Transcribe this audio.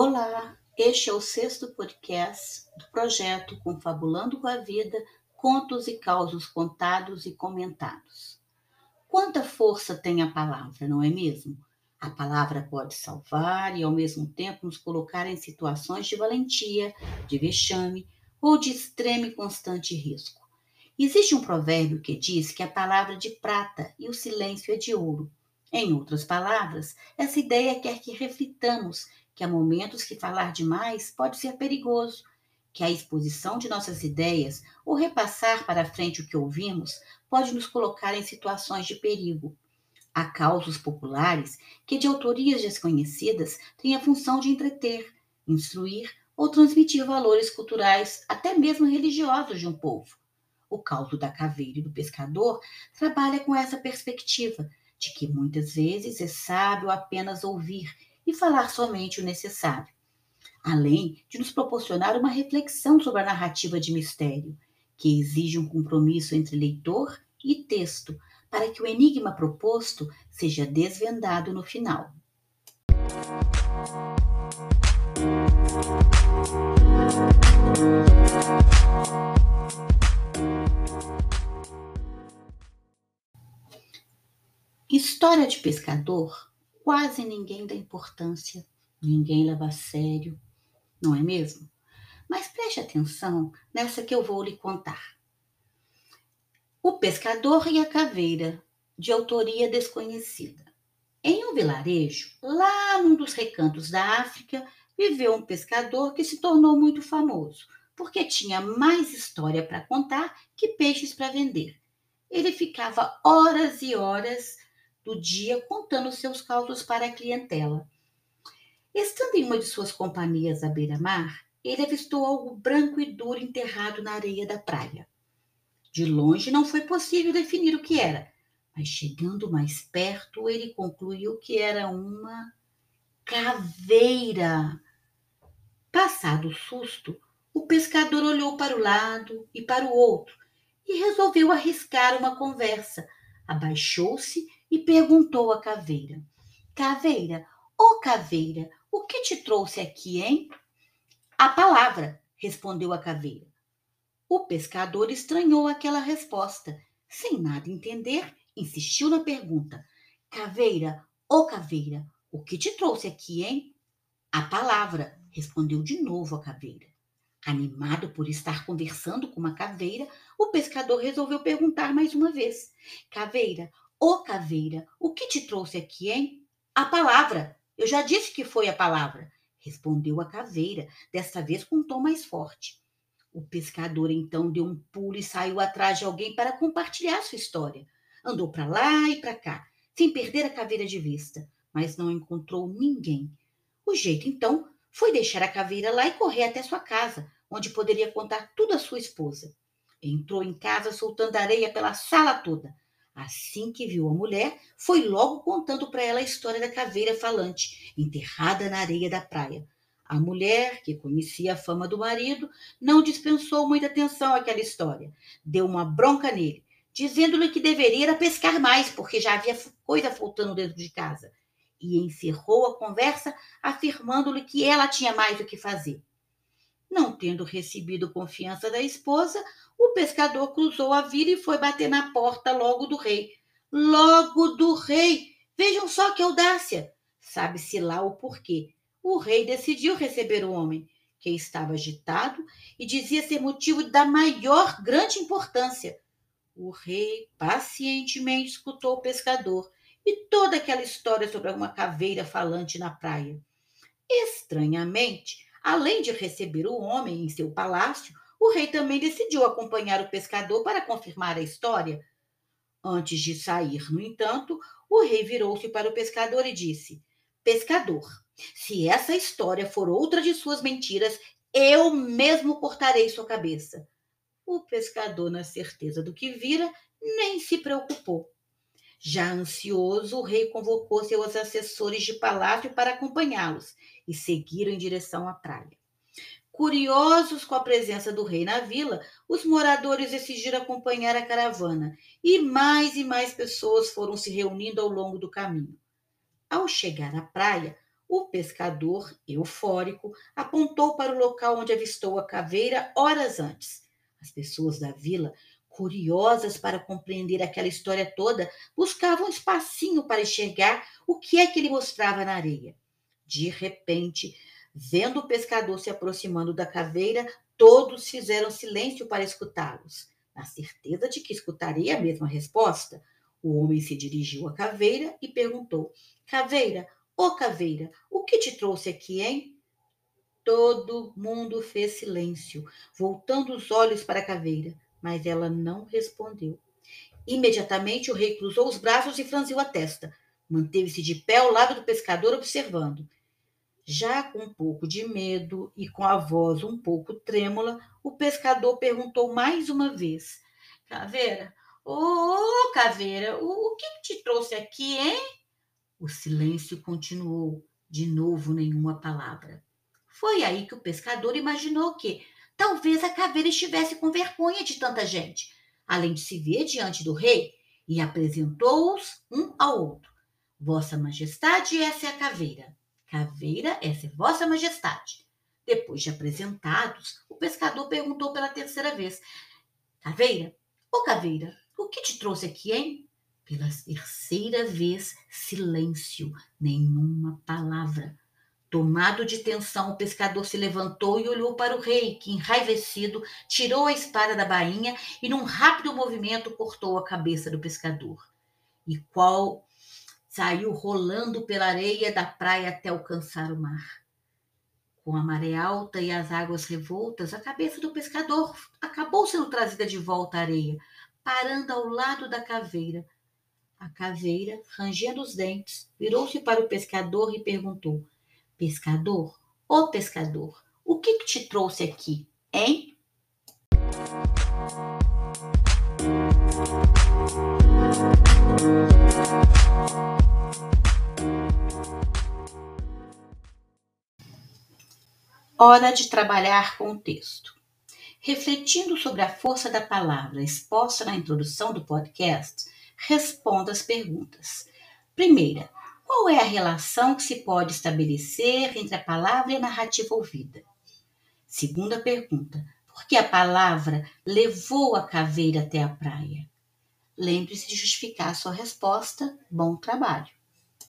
Olá, este é o sexto podcast do projeto Confabulando com a Vida, Contos e Causos Contados e Comentados. Quanta força tem a palavra, não é mesmo? A palavra pode salvar e, ao mesmo tempo, nos colocar em situações de valentia, de vexame ou de extremo e constante risco. Existe um provérbio que diz que a palavra é de prata e o silêncio é de ouro. Em outras palavras, essa ideia quer que reflitamos que há momentos que falar demais pode ser perigoso, que a exposição de nossas ideias ou repassar para frente o que ouvimos pode nos colocar em situações de perigo. Há causos populares que, de autorias desconhecidas, têm a função de entreter, instruir ou transmitir valores culturais, até mesmo religiosos de um povo. O causo da caveira e do pescador trabalha com essa perspectiva de que muitas vezes é sábio apenas ouvir e falar somente o necessário, além de nos proporcionar uma reflexão sobre a narrativa de mistério, que exige um compromisso entre leitor e texto, para que o enigma proposto seja desvendado no final. História de pescador, quase ninguém dá importância, ninguém leva a sério, não é mesmo? Mas preste atenção nessa que eu vou lhe contar. O Pescador e a Caveira, de autoria desconhecida. Em um vilarejo, lá num dos recantos da África, viveu um pescador que se tornou muito famoso, porque tinha mais história para contar que peixes para vender. Ele ficava horas e horas do dia contando seus causos para a clientela. Estando em uma de suas companhias à beira-mar, ele avistou algo branco e duro enterrado na areia da praia. De longe não foi possível definir o que era, mas chegando mais perto, ele concluiu que era uma caveira. Passado o susto, o pescador olhou para o lado e para o outro e resolveu arriscar uma conversa. Abaixou-se e perguntou à caveira: Caveira, ô oh caveira, o que te trouxe aqui, hein? A palavra, respondeu a caveira. O pescador estranhou aquela resposta. Sem nada entender, insistiu na pergunta: Caveira, ô oh caveira, o que te trouxe aqui, hein? A palavra, respondeu de novo a caveira. Animado por estar conversando com uma caveira, o pescador resolveu perguntar mais uma vez: Caveira, Ô caveira, o que te trouxe aqui, hein? A palavra. Eu já disse que foi a palavra, respondeu a caveira, desta vez com um tom mais forte. O pescador então deu um pulo e saiu atrás de alguém para compartilhar sua história. Andou para lá e para cá, sem perder a caveira de vista, mas não encontrou ninguém. O jeito então foi deixar a caveira lá e correr até sua casa, onde poderia contar tudo à sua esposa. Entrou em casa soltando areia pela sala toda. Assim que viu a mulher, foi logo contando para ela a história da caveira falante, enterrada na areia da praia. A mulher, que conhecia a fama do marido, não dispensou muita atenção àquela história. Deu uma bronca nele, dizendo-lhe que deveria pescar mais, porque já havia coisa faltando dentro de casa. E encerrou a conversa afirmando-lhe que ela tinha mais o que fazer. Não tendo recebido confiança da esposa, o pescador cruzou a vila e foi bater na porta logo do rei. Logo do rei! Vejam só que audácia! Sabe-se lá o porquê. O rei decidiu receber o homem, que estava agitado e dizia ser motivo da maior grande importância. O rei pacientemente escutou o pescador e toda aquela história sobre uma caveira falante na praia. Estranhamente, Além de receber o homem em seu palácio, o rei também decidiu acompanhar o pescador para confirmar a história. Antes de sair, no entanto, o rei virou-se para o pescador e disse: Pescador, se essa história for outra de suas mentiras, eu mesmo cortarei sua cabeça. O pescador, na certeza do que vira, nem se preocupou. Já ansioso, o rei convocou seus assessores de palácio para acompanhá-los e seguiram em direção à praia. Curiosos com a presença do rei na vila, os moradores decidiram acompanhar a caravana e mais e mais pessoas foram se reunindo ao longo do caminho. Ao chegar à praia, O pescador, eufórico, apontou para o local onde avistou a caveira horas antes. As pessoas da vila, curiosas para compreender aquela história toda, buscavam um espacinho para enxergar o que é que ele mostrava na areia. De repente, vendo o pescador se aproximando da caveira, todos fizeram silêncio para escutá-los. Na certeza de que escutaria a mesma resposta, o homem se dirigiu à caveira e perguntou: Caveira, Ô oh, caveira, o que te trouxe aqui, hein? Todo mundo fez silêncio, voltando os olhos para a caveira, mas ela não respondeu. Imediatamente o rei cruzou os braços e franziu a testa. Manteve-se de pé ao lado do pescador, observando. Já com um pouco de medo e com a voz um pouco trêmula, o pescador perguntou mais uma vez: Caveira, ô oh, caveira, o, o que te trouxe aqui, hein? O silêncio continuou. De novo, nenhuma palavra. Foi aí que o pescador imaginou que talvez a caveira estivesse com vergonha de tanta gente, além de se ver diante do rei, e apresentou-os um ao outro. Vossa Majestade, essa é a caveira. Caveira, essa é Vossa Majestade. Depois de apresentados, o pescador perguntou pela terceira vez: Caveira, ô caveira, o que te trouxe aqui, hein? Pela terceira vez, silêncio, nenhuma palavra. Tomado de tensão, o pescador se levantou e olhou para o rei, que, enraivecido, tirou a espada da bainha e, num rápido movimento, cortou a cabeça do pescador. E qual saiu rolando pela areia da praia até alcançar o mar. Com a maré alta e as águas revoltas, a cabeça do pescador acabou sendo trazida de volta à areia, parando ao lado da caveira, a caveira, rangendo os dentes, virou-se para o pescador e perguntou: Pescador, ô pescador, o que, que te trouxe aqui, hein? Hora de trabalhar com o texto. Refletindo sobre a força da palavra exposta na introdução do podcast, responda as perguntas. Primeira, qual é a relação que se pode estabelecer entre a palavra e a narrativa ouvida? Segunda pergunta, por que a palavra levou a caveira até a praia? Lembre-se de justificar a sua resposta. Bom trabalho.